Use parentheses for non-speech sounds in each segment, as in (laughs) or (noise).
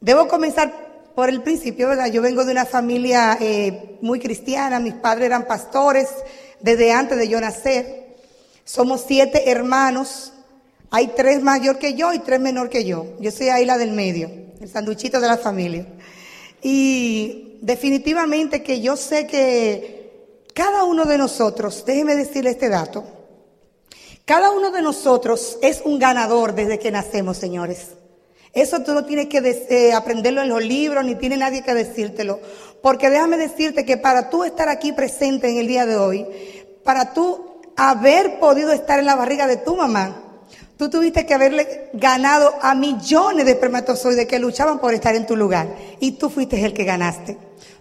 Debo comenzar por el principio, ¿verdad? Yo vengo de una familia eh, muy cristiana, mis padres eran pastores desde antes de yo nacer. Somos siete hermanos, hay tres mayor que yo y tres menor que yo. Yo soy ahí la del medio, el sanduchito de la familia. Y definitivamente que yo sé que cada uno de nosotros, déjeme decirle este dato, cada uno de nosotros es un ganador desde que nacemos, señores. Eso tú no tienes que eh, aprenderlo en los libros, ni tiene nadie que decírtelo. Porque déjame decirte que para tú estar aquí presente en el día de hoy, para tú haber podido estar en la barriga de tu mamá, tú tuviste que haberle ganado a millones de espermatozoides que luchaban por estar en tu lugar. Y tú fuiste el que ganaste.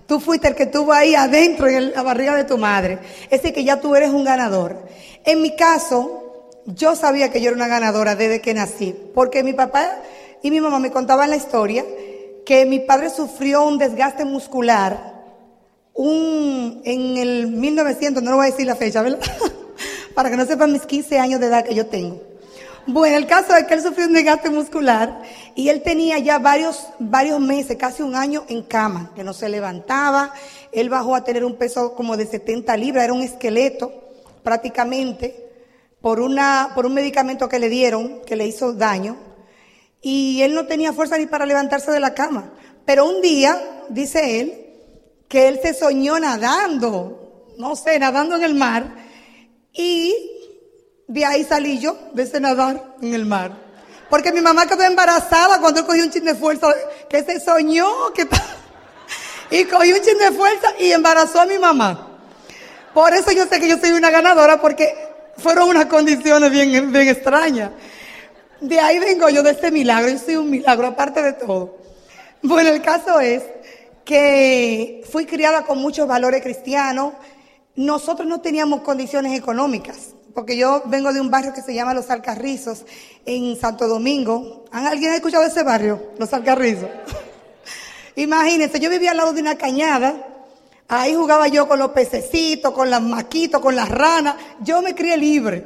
Tú fuiste el que estuvo ahí adentro en la barriga de tu madre. Es decir, que ya tú eres un ganador. En mi caso, yo sabía que yo era una ganadora desde que nací. Porque mi papá y mi mamá me contaban la historia que mi padre sufrió un desgaste muscular un, en el 1900, no lo voy a decir la fecha, ¿verdad? (laughs) Para que no sepan mis 15 años de edad que yo tengo. Bueno, el caso es que él sufrió un desgaste muscular y él tenía ya varios, varios meses, casi un año en cama, que no se levantaba. Él bajó a tener un peso como de 70 libras, era un esqueleto prácticamente, por, una, por un medicamento que le dieron que le hizo daño. Y él no tenía fuerza ni para levantarse de la cama. Pero un día, dice él, que él se soñó nadando, no sé, nadando en el mar. Y de ahí salí yo, de ese nadar en el mar. Porque mi mamá quedó embarazada cuando él cogió un chin de fuerza, que se soñó, que y cogió un chin de fuerza y embarazó a mi mamá. Por eso yo sé que yo soy una ganadora, porque fueron unas condiciones bien, bien extrañas. De ahí vengo yo de este milagro, yo soy un milagro, aparte de todo. Bueno, el caso es que fui criada con muchos valores cristianos. Nosotros no teníamos condiciones económicas porque yo vengo de un barrio que se llama Los Alcarrizos, en Santo Domingo. ¿Alguien ha escuchado ese barrio? Los Alcarrizos. (laughs) Imagínense, yo vivía al lado de una cañada, ahí jugaba yo con los pececitos, con las maquitos, con las ranas. Yo me crié libre,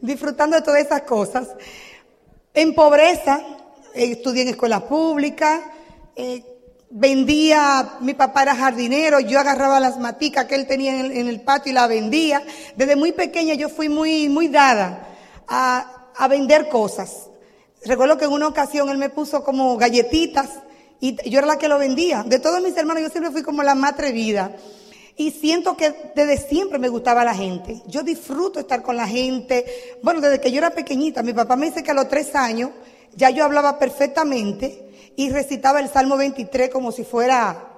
disfrutando de todas esas cosas. En pobreza, eh, estudié en escuela pública, eh, vendía, mi papá era jardinero, yo agarraba las maticas que él tenía en el, patio y la vendía. Desde muy pequeña yo fui muy, muy dada a, a, vender cosas. Recuerdo que en una ocasión él me puso como galletitas y yo era la que lo vendía. De todos mis hermanos yo siempre fui como la más atrevida. Y siento que desde siempre me gustaba la gente. Yo disfruto estar con la gente. Bueno, desde que yo era pequeñita, mi papá me dice que a los tres años ya yo hablaba perfectamente y recitaba el Salmo 23 como si fuera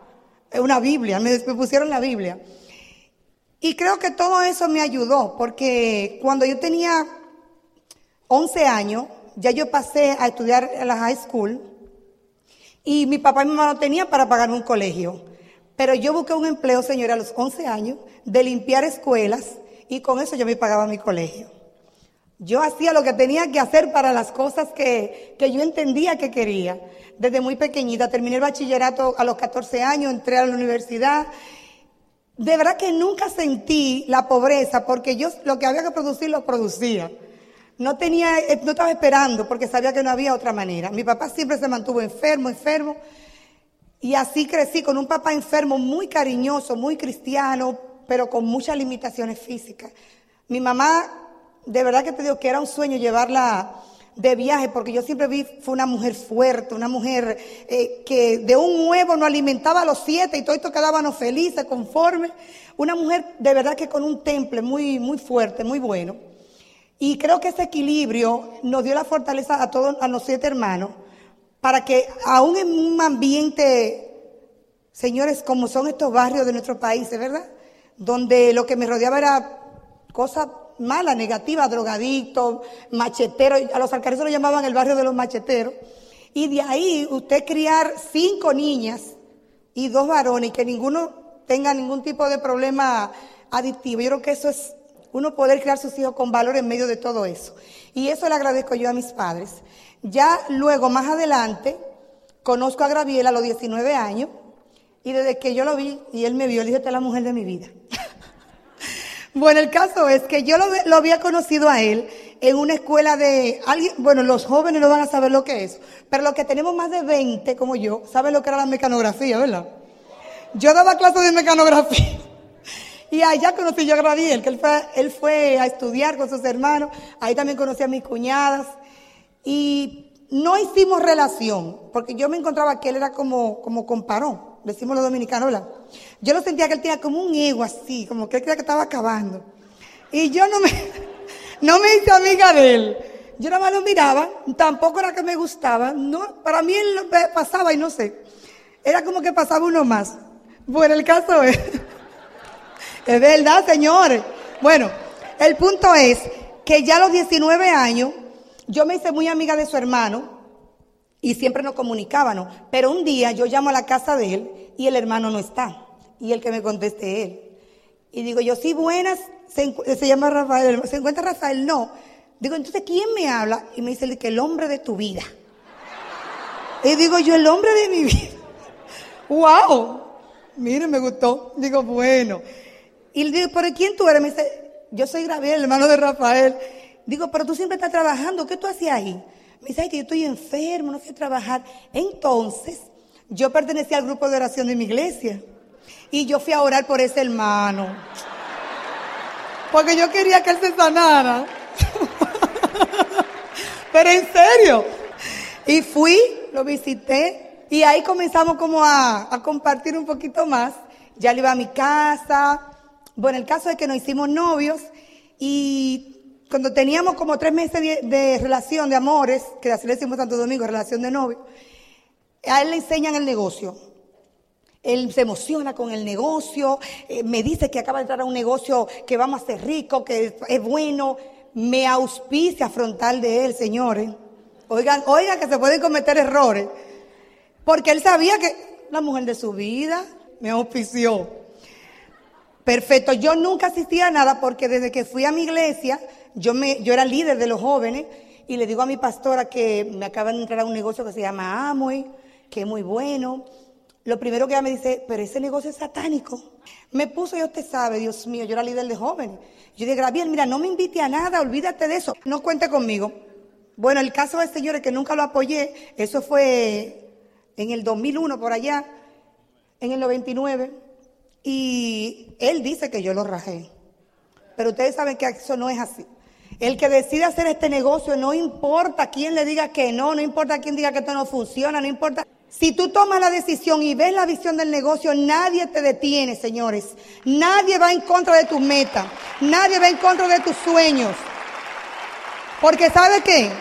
una Biblia, me, pusieron la Biblia. Y creo que todo eso me ayudó, porque cuando yo tenía 11 años, ya yo pasé a estudiar en la high school y mi papá y mi mamá no tenían para pagarme un colegio. Pero yo busqué un empleo, señora, a los 11 años, de limpiar escuelas y con eso yo me pagaba mi colegio. Yo hacía lo que tenía que hacer para las cosas que, que yo entendía que quería desde muy pequeñita. Terminé el bachillerato a los 14 años, entré a la universidad. De verdad que nunca sentí la pobreza porque yo lo que había que producir lo producía. No tenía, eh, no estaba esperando porque sabía que no había otra manera. Mi papá siempre se mantuvo enfermo, enfermo. Y así crecí con un papá enfermo muy cariñoso, muy cristiano, pero con muchas limitaciones físicas. Mi mamá, de verdad que te digo que era un sueño llevarla de viaje, porque yo siempre vi, fue una mujer fuerte, una mujer eh, que de un huevo no alimentaba a los siete y todo esto quedábamos felices, conformes. Una mujer de verdad que con un temple muy, muy fuerte, muy bueno. Y creo que ese equilibrio nos dio la fortaleza a todos, a los siete hermanos, para que aún en un ambiente, señores, como son estos barrios de nuestro país, ¿verdad? Donde lo que me rodeaba era cosas mala, negativa, drogadicto, machetero, a los alcarizos lo llamaban el barrio de los macheteros. Y de ahí usted criar cinco niñas y dos varones que ninguno tenga ningún tipo de problema adictivo. Yo creo que eso es uno poder criar sus hijos con valor en medio de todo eso. Y eso le agradezco yo a mis padres. Ya luego, más adelante, conozco a Graviela a los 19 años y desde que yo lo vi y él me vio, le dije, esta es la mujer de mi vida. (laughs) Bueno, el caso es que yo lo, había conocido a él en una escuela de alguien, bueno, los jóvenes no van a saber lo que es, pero los que tenemos más de 20 como yo, saben lo que era la mecanografía, ¿verdad? Yo daba clases de mecanografía. Y allá conocí yo a Gradiel, que él fue, él fue a estudiar con sus hermanos. Ahí también conocí a mis cuñadas. Y no hicimos relación, porque yo me encontraba que él era como, como comparón, decimos los dominicanos, ¿verdad? Yo lo sentía que él tenía como un ego así, como que él creía que estaba acabando. Y yo no me, (laughs) no me hice amiga de él. Yo nada más lo miraba, tampoco era que me gustaba, no, para mí él pasaba y no sé. Era como que pasaba uno más. Bueno, el caso es, es verdad, señores. Bueno, el punto es que ya a los 19 años yo me hice muy amiga de su hermano y siempre nos comunicábamos. Pero un día yo llamo a la casa de él y el hermano no está. Y el que me conteste él. Y digo yo, sí, buenas, se, llama Rafael. ¿Se encuentra Rafael? No. Digo, entonces, ¿quién me habla? Y me dice que el hombre de tu vida. Y digo yo, el hombre de mi (laughs) vida. ¡Wow! Mire, me gustó. Digo, bueno. Y le digo, ¿pero quién tú eres? Me dice, yo soy Gabriel, el hermano de Rafael. Digo, pero tú siempre estás trabajando, ¿qué tú hacías ahí? Me dice, ay, que yo estoy enfermo, no fui a trabajar. Entonces, yo pertenecía al grupo de oración de mi iglesia. Y yo fui a orar por ese hermano. Porque yo quería que él se sanara. (laughs) pero en serio. Y fui, lo visité. Y ahí comenzamos como a compartir un poquito más. Ya le iba a mi casa. Bueno, el caso es que nos hicimos novios. Y cuando teníamos como tres meses de, relación, de amores, que así le decimos Santo Domingo, relación de novio, a él le enseñan el negocio. Él se emociona con el negocio, eh, me dice que acaba de entrar a un negocio que vamos a ser ricos, que es bueno. Me auspicia frontal de él, señores. Oigan, oigan que se pueden cometer errores. Porque él sabía que la mujer de su vida me auspició. Perfecto, yo nunca asistía a nada porque desde que fui a mi iglesia, yo, me, yo era líder de los jóvenes y le digo a mi pastora que me acaban de entrar a un negocio que se llama Amway, que es muy bueno. Lo primero que ella me dice, pero ese negocio es satánico. Me puso, y usted sabe, Dios mío, yo era líder de jóvenes. Yo dije, Gabriel, mira, no me invite a nada, olvídate de eso, no cuente conmigo. Bueno, el caso de señores que nunca lo apoyé, eso fue en el 2001 por allá, en el 99, y él dice que yo lo rajé. Pero ustedes saben que eso no es así. El que decide hacer este negocio, no importa quién le diga que no, no importa quién diga que esto no funciona, no importa. Si tú tomas la decisión y ves la visión del negocio, nadie te detiene, señores. Nadie va en contra de tus metas. Nadie va en contra de tus sueños. Porque ¿sabe qué?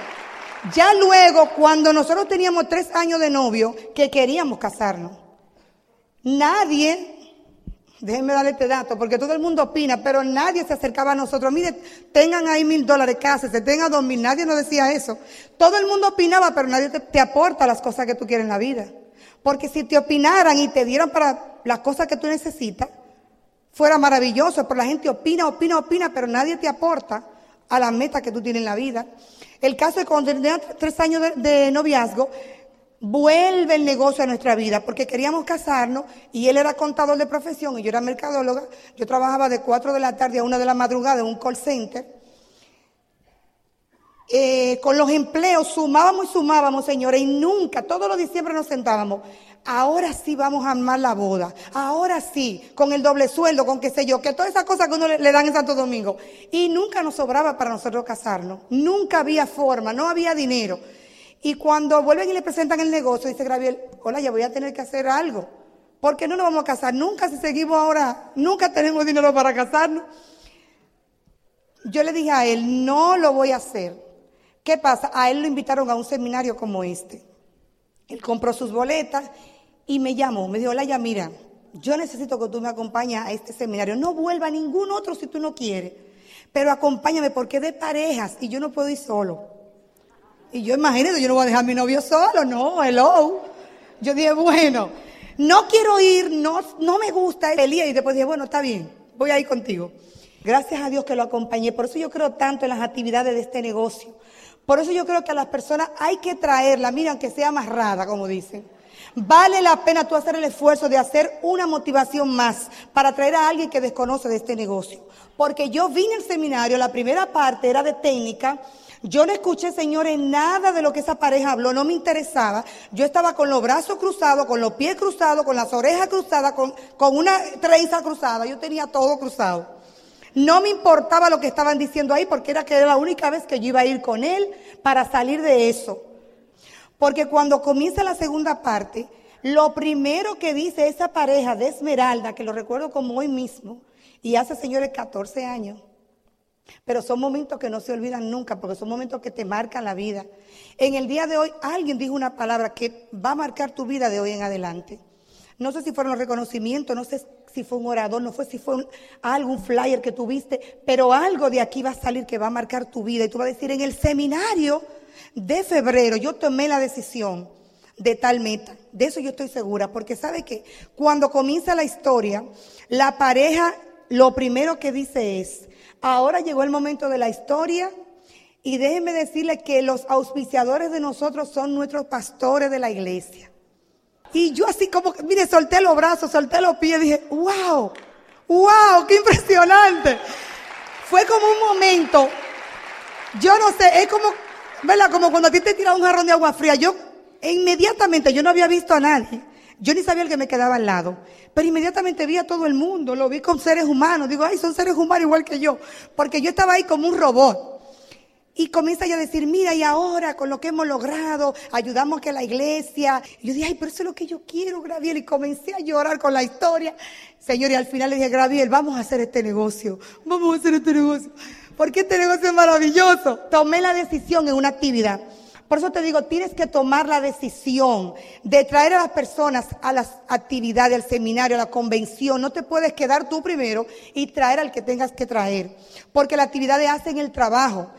Ya luego, cuando nosotros teníamos tres años de novio, que queríamos casarnos, nadie Déjenme darle este dato, porque todo el mundo opina, pero nadie se acercaba a nosotros. Mire, tengan ahí mil dólares, se tengan dos mil, nadie nos decía eso. Todo el mundo opinaba, pero nadie te, aporta las cosas que tú quieres en la vida. Porque si te opinaran y te dieran para las cosas que tú necesitas, fuera maravilloso, pero la gente opina, opina, opina, pero nadie te aporta a la meta que tú tienes en la vida. El caso es cuando tenía tres años de noviazgo, vuelve el negocio a nuestra vida, porque queríamos casarnos y él era contador de profesión y yo era mercadóloga. Yo trabajaba de 4 de la tarde a 1 de la madrugada en un call center. Eh, con los empleos sumábamos y sumábamos, señores, y nunca, todos los diciembre nos sentábamos. Ahora sí vamos a armar la boda. Ahora sí, con el doble sueldo, con qué sé yo, que todas esas cosas que uno le, le dan en Santo Domingo. Y nunca nos sobraba para nosotros casarnos. Nunca había forma, no había dinero. Y cuando vuelven y le presentan el negocio, dice Gabriel, hola, ya voy a tener que hacer algo. ¿Por qué no nos vamos a casar? Nunca si seguimos ahora, nunca tenemos dinero para casarnos. Yo le dije a él, no lo voy a hacer. ¿Qué pasa? A él lo invitaron a un seminario como este. Él compró sus boletas y me llamó. Me dijo, hola, ya mira, yo necesito que tú me acompañes a este seminario. No vuelva a ningún otro si tú no quieres. Pero acompáñame porque de parejas y yo no puedo ir solo. Y yo imagínate, yo no voy a dejar a mi novio solo, no, hello. Yo dije, bueno, no quiero ir, no, no me gusta. Elías, y después dije, bueno, está bien, voy a ir contigo. Gracias a Dios que lo acompañé. Por eso yo creo tanto en las actividades de este negocio. Por eso yo creo que a las personas hay que traerla, mira, aunque sea amarrada, como dicen. Vale la pena tú hacer el esfuerzo de hacer una motivación más para traer a alguien que desconoce de este negocio. Porque yo vine al seminario, la primera parte era de técnica, Yo no escuché, señores, nada de lo que esa pareja habló, no me interesaba. Yo estaba con los brazos cruzados, con los pies cruzados, con las orejas cruzadas, con, una trenza cruzada. Yo tenía todo cruzado. No me importaba lo que estaban diciendo ahí porque era que era la única vez que yo iba a ir con él para salir de eso. Porque cuando comienza la segunda parte, lo primero que dice esa pareja de Esmeralda, que lo recuerdo como hoy mismo, y hace señores 14 años, pero son momentos que no se olvidan nunca, porque son momentos que te marcan la vida. En el día de hoy alguien dijo una palabra que va a marcar tu vida de hoy en adelante. No sé si fueron los reconocimientos, no sé si fue un orador, no fue si fue algún flyer que tuviste, pero algo de aquí va a salir que va a marcar tu vida. Y tú vas a decir, en el seminario de febrero yo tomé la decisión de tal meta. De eso yo estoy segura, porque sabe que cuando comienza la historia, la pareja lo primero que dice es, ahora llegó el momento de la historia y déjenme decirle que los auspiciadores de nosotros son nuestros pastores de la iglesia. Y yo así como, mire, solté los brazos, solté los pies, dije, wow, wow, qué impresionante. Fue como un momento, yo no sé, es como, ¿verdad? Como cuando a ti te tiran un jarrón de agua fría. Yo, inmediatamente, yo no había visto a nadie. Yo ni sabía el que me quedaba al lado. Pero inmediatamente vi a todo el mundo, lo vi con seres humanos. Digo, ay, son seres humanos igual que yo. Porque yo estaba ahí como un robot. Y comienza ya a decir, mira, y ahora con lo que hemos logrado, ayudamos que la iglesia. Y yo dije, ay, pero eso es lo que yo quiero, Graviel. Y comencé a llorar con la historia. Señor, y al final le dije, Graviel, vamos a hacer este negocio. Vamos a hacer este negocio. Porque este negocio es maravilloso. Tomé la decisión en una actividad. Por eso te digo, tienes que tomar la decisión de traer a las personas a las actividades, al seminario, a la convención. No te puedes quedar tú primero y traer al que tengas que traer. Porque las actividades hacen el trabajo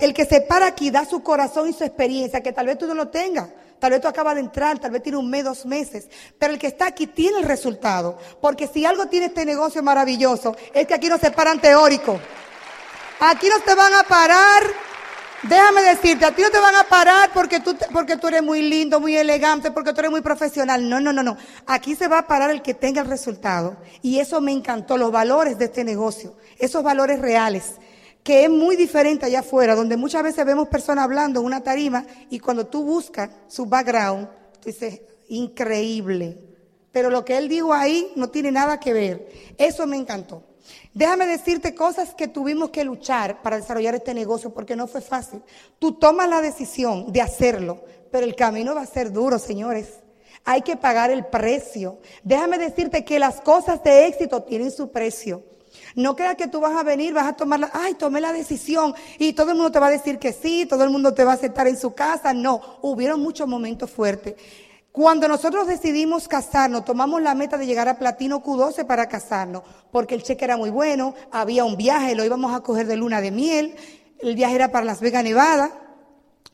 el que se para aquí da su corazón y su experiencia, que tal vez tú no lo tengas. Tal vez tú acabas de entrar, tal vez tiene un mes, dos meses. Pero el que está aquí tiene el resultado. Porque si algo tiene este negocio maravilloso, es que aquí no se paran teóricos. Aquí no te van a parar. Déjame decirte, a ti no te van a parar porque tú, porque tú eres muy lindo, muy elegante, porque tú eres muy profesional. No, no, no, no. Aquí se va a parar el que tenga el resultado. Y eso me encantó, los valores de este negocio. Esos valores reales que es muy diferente allá afuera, donde muchas veces vemos personas hablando en una tarima y cuando tú buscas su background, tú dices, increíble. Pero lo que él dijo ahí no tiene nada que ver. Eso me encantó. Déjame decirte cosas que tuvimos que luchar para desarrollar este negocio porque no fue fácil. Tú tomas la decisión de hacerlo, pero el camino va a ser duro, señores. Hay que pagar el precio. Déjame decirte que las cosas de éxito tienen su precio. No creas que tú vas a venir, vas a tomar la, ay, tomé la decisión y todo el mundo te va a decir que sí, todo el mundo te va a aceptar en su casa. No, hubieron muchos momentos fuertes. Cuando nosotros decidimos casarnos, tomamos la meta de llegar a Platino Q12 para casarnos, porque el cheque era muy bueno, había un viaje, lo íbamos a coger de luna de miel, el viaje era para Las Vegas, Nevada,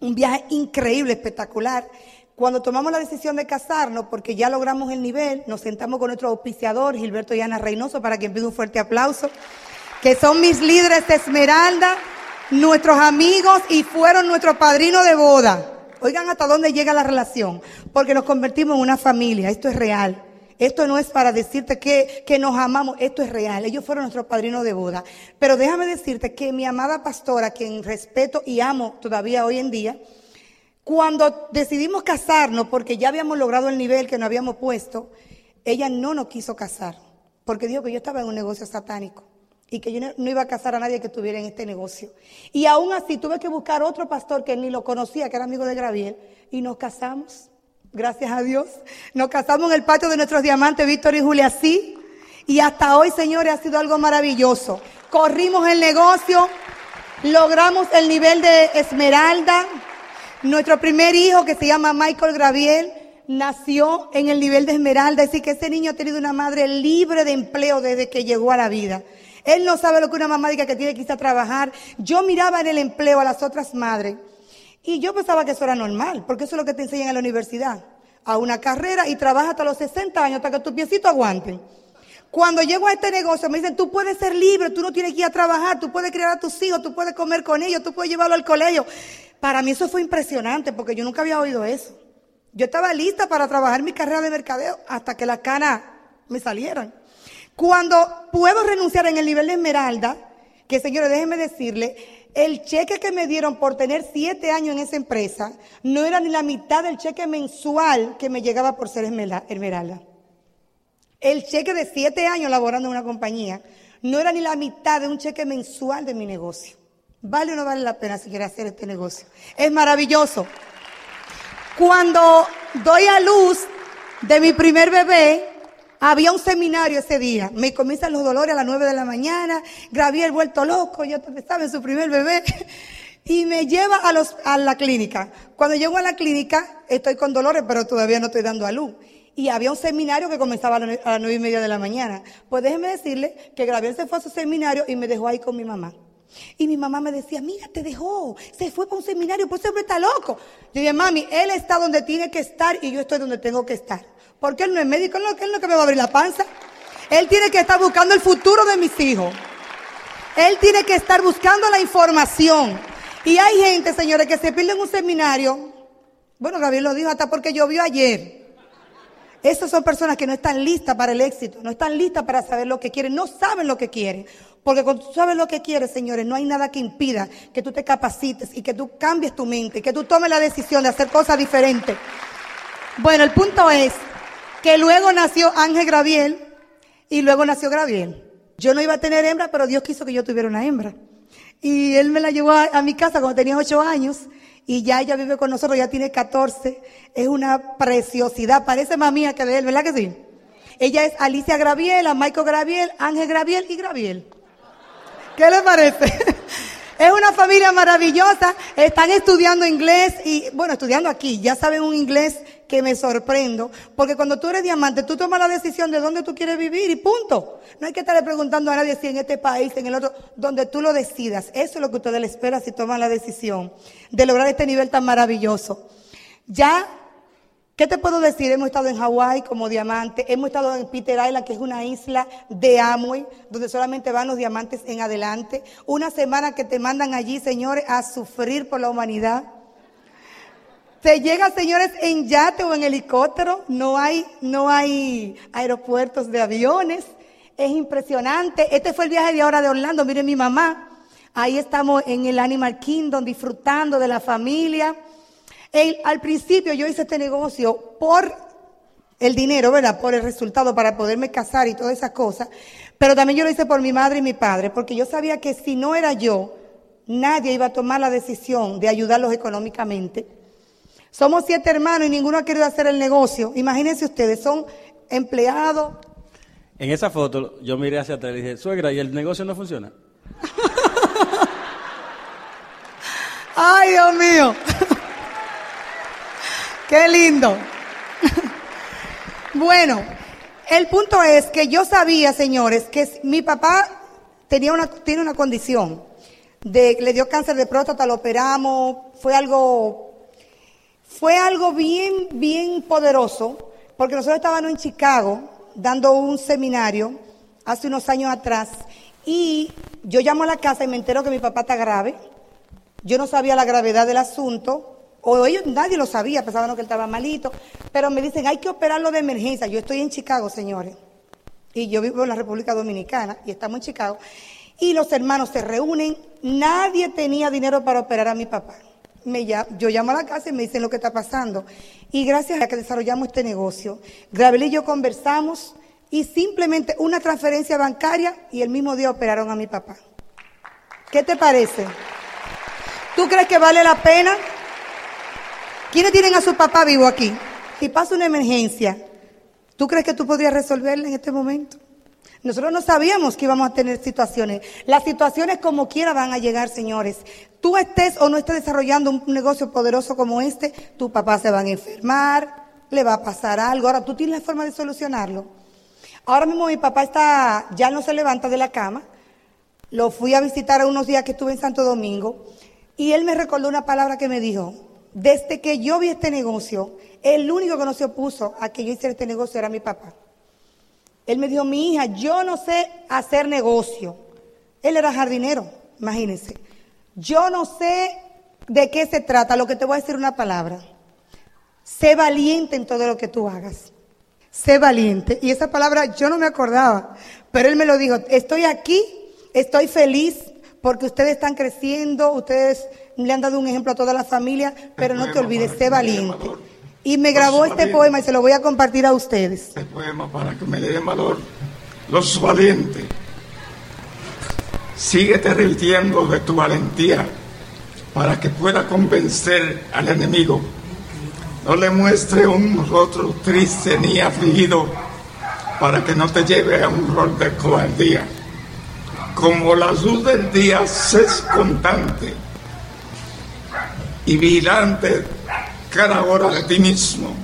un viaje increíble, espectacular. Cuando tomamos la decisión de casarnos, porque ya logramos el nivel, nos sentamos con nuestro auspiciador, Gilberto y Ana Reynoso, para que pida un fuerte aplauso, que son mis líderes de Esmeralda, nuestros amigos y fueron nuestro padrino de boda. Oigan hasta dónde llega la relación, porque nos convertimos en una familia, esto es real. Esto no es para decirte que, que, nos amamos, esto es real. Ellos fueron nuestros padrinos de boda. Pero déjame decirte que mi amada pastora, quien respeto y amo todavía hoy en día, cuando decidimos casarnos, porque ya habíamos logrado el nivel que nos habíamos puesto, ella no nos quiso casar, porque dijo que yo estaba en un negocio satánico y que yo no, iba a casar a nadie que estuviera en este negocio. Y aún así tuve que buscar otro pastor que ni lo conocía, que era amigo de Graviel, y nos casamos. Gracias a Dios. Nos casamos en el patio de nuestros diamantes, Víctor y Julia, sí. Y hasta hoy, señores, ha sido algo maravilloso. Corrimos el negocio, logramos el nivel de Esmeralda, nuestro primer hijo, que se llama Michael Graviel, nació en el nivel de Esmeralda, es decir, que ese niño ha tenido una madre libre de empleo desde que llegó a la vida. Él no sabe lo que una mamá diga que tiene que irse a trabajar. Yo miraba en el empleo a las otras madres y yo pensaba que eso era normal, porque eso es lo que te enseñan en la universidad. A una carrera y trabaja hasta los 60 años, hasta que tus piecitos aguanten. Cuando llego a este negocio me dicen, tú puedes ser libre, tú no tienes que ir a trabajar, tú puedes criar a tus hijos, tú puedes comer con ellos, tú puedes llevarlo al colegio. Para mí eso fue impresionante porque yo nunca había oído eso. Yo estaba lista para trabajar mi carrera de mercadeo hasta que las canas me salieran. Cuando puedo renunciar en el nivel de esmeralda, que señores, déjenme decirle, El cheque que me dieron por tener siete años en esa empresa no era ni la mitad del cheque mensual que me llegaba por ser Esmeralda. El cheque de siete años laborando en una compañía no era ni la mitad de un cheque mensual de mi negocio. ¿Vale o no vale la pena si quiere hacer este negocio? Es maravilloso. Cuando doy a luz de mi primer bebé, había un seminario ese día. Me comienzan los dolores a las nueve de la mañana. el vuelto loco, yo estaba en su primer bebé. (laughs) Y me lleva a, los, a la clínica. Cuando llego a la clínica, estoy con dolores, pero todavía no estoy dando a luz. Y había un seminario que comenzaba a las nueve y media de la mañana. Pues déjeme decirle que Gabriel se fue a su seminario y me dejó ahí con mi mamá. Y mi mamá me decía, mira, te dejó, se fue para un seminario, pues siempre está loco. Yo dije, mami, él está donde tiene que estar y yo estoy donde tengo que estar. Porque él no es médico, él no, él no es que me va a abrir la panza. Él tiene que estar buscando el futuro de mis hijos. Él tiene que estar buscando la información. Y hay gente, señores, que se pierde en un seminario. Bueno, Gabriel lo dijo hasta porque llovió ayer. Esas son personas que no están listas para el éxito, no están listas para saber lo que quieren, no saben lo que quieren. Porque cuando tú sabes lo que quieres, señores, no hay nada que impida que tú te capacites y que tú cambies tu mente, que tú tomes la decisión de hacer cosas diferentes. Bueno, el punto es que luego nació Ángel Graviel y luego nació Graviel. Yo no iba a tener hembra, pero Dios quiso que yo tuviera una hembra. Y él me la llevó a, mi casa cuando tenía ocho años y ya ella vive con nosotros, ya tiene 14. Es una preciosidad, parece más que de él, ¿verdad que sí? Ella es Alicia Graviel, Michael Graviel, Ángel Graviel y Graviel. ¿Qué le parece? (laughs) Es una familia maravillosa, están estudiando inglés y, bueno, estudiando aquí, ya saben un inglés que me sorprendo, porque cuando tú eres diamante, tú tomas la decisión de dónde tú quieres vivir y punto. No hay que estarle preguntando a nadie si en este país, en el otro, donde tú lo decidas. Eso es lo que ustedes le esperan si toman la decisión de lograr este nivel tan maravilloso. Ya ¿Qué te puedo decir? Hemos estado en Hawái como diamante, hemos estado en Peter Island, que es una isla de Amway, donde solamente van los diamantes en adelante. Una semana que te mandan allí, señores, a sufrir por la humanidad. Te llega, señores, en yate o en helicóptero, no hay, no hay aeropuertos de aviones. Es impresionante. Este fue el viaje de ahora de Orlando. Miren mi mamá. Ahí estamos en el Animal Kingdom disfrutando de la familia al principio yo hice este negocio por el dinero, ¿verdad? Por el resultado para poderme casar y todas esas cosas. Pero también yo lo hice por mi madre y mi padre, porque yo sabía que si no era yo, nadie iba a tomar la decisión de ayudarlos económicamente. Somos siete hermanos y ninguno ha querido hacer el negocio. Imagínense ustedes, son empleados. En esa foto yo miré hacia atrás y dije, suegra, ¿y el negocio no funciona? (laughs) Ay, Dios mío. (laughs) Qué lindo. (laughs) bueno, el punto es que yo sabía, señores, que mi papá tenía una, tiene una condición. De, le dio cáncer de próstata, lo operamos, fue algo, fue algo bien, bien poderoso, porque nosotros estábamos en Chicago dando un seminario hace unos años atrás y yo llamo a la casa y me entero que mi papá está grave. Yo no sabía la gravedad del asunto o ellos, nadie lo sabía, pensaban que él estaba malito, pero me dicen, hay que operarlo de emergencia. Yo estoy en Chicago, señores, y yo vivo en la República Dominicana, y estamos en Chicago, y los hermanos se reúnen, nadie tenía dinero para operar a mi papá. Me, yo llamo a la casa y me dicen lo que está pasando. Y gracias a que desarrollamos este negocio, Gravel y yo conversamos y simplemente una transferencia bancaria y el mismo día operaron a mi papá. ¿Qué te parece? ¿Tú crees que vale la pena? ¿Quiénes tienen a su papá vivo aquí? Si pasa una emergencia, ¿tú crees que tú podrías resolverla en este momento? Nosotros no sabíamos que íbamos a tener situaciones. Las situaciones como quiera van a llegar, señores. Tú estés o no estés desarrollando un negocio poderoso como este, tu papá se va a enfermar, le va a pasar algo. Ahora, tú tienes la forma de solucionarlo. Ahora mismo mi papá está, ya no se levanta de la cama. Lo fui a visitar unos días que estuve en Santo Domingo y él me recordó una palabra que me dijo, desde que yo vi este negocio, el único que no se opuso a que yo hiciera este negocio era mi papá. Él me dijo, mi hija, yo no sé hacer negocio. Él era jardinero, imagínense. Yo no sé de qué se trata, lo que te voy a decir una palabra. Sé valiente en todo lo que tú hagas. Sé valiente. Y esa palabra yo no me acordaba, pero él me lo dijo, estoy aquí, estoy feliz porque ustedes están creciendo, ustedes le han dado un ejemplo a toda la familia, pero no te olvides, sé valiente. Y me grabó este poema y se lo voy a compartir a ustedes. Este poema para que me le den valor los valientes. Síguete revirtiendo de tu valentía para que pueda convencer al enemigo. No le muestre un rostro triste ni afligido para que no te lleve a un rol de cobardía. Como la luz del día es constante y vigilante cada hora de ti mismo,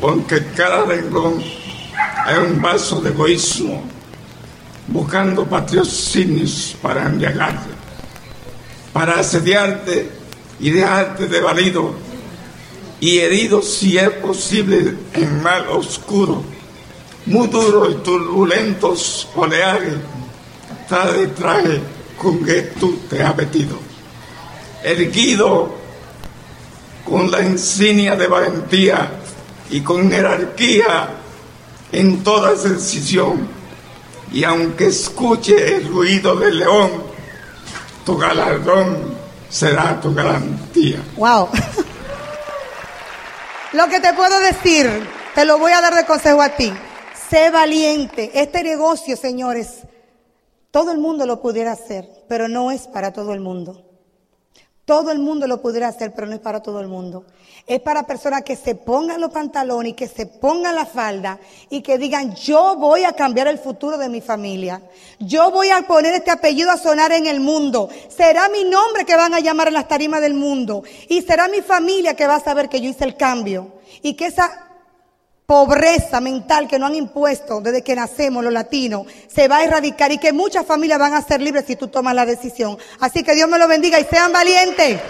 porque cada renglón hay un vaso de egoísmo, buscando patrocinios para embriagarte, para asediarte y dejarte de valido y herido si es posible en mal oscuro, muy duro y turbulentos oleajes, trae traje con que tú te has metido, erguido con la insignia de valentía y con jerarquía en toda decisión. Y aunque escuche el ruido del león, tu galardón será tu garantía. Wow. (laughs) lo que te puedo decir, te lo voy a dar de consejo a ti. Sé valiente. Este negocio, señores, todo el mundo lo pudiera hacer, pero no es para todo el mundo. Todo el mundo lo pudiera hacer, pero no es para todo el mundo. Es para personas que se pongan los pantalones y que se pongan la falda y que digan, yo voy a cambiar el futuro de mi familia. Yo voy a poner este apellido a sonar en el mundo. Será mi nombre que van a llamar en las tarimas del mundo. Y será mi familia que va a saber que yo hice el cambio. Y que esa pobreza mental que nos han impuesto desde que nacemos los latinos se va a erradicar y que muchas familias van a ser libres si tú tomas la decisión. Así que Dios me lo bendiga y sean valientes.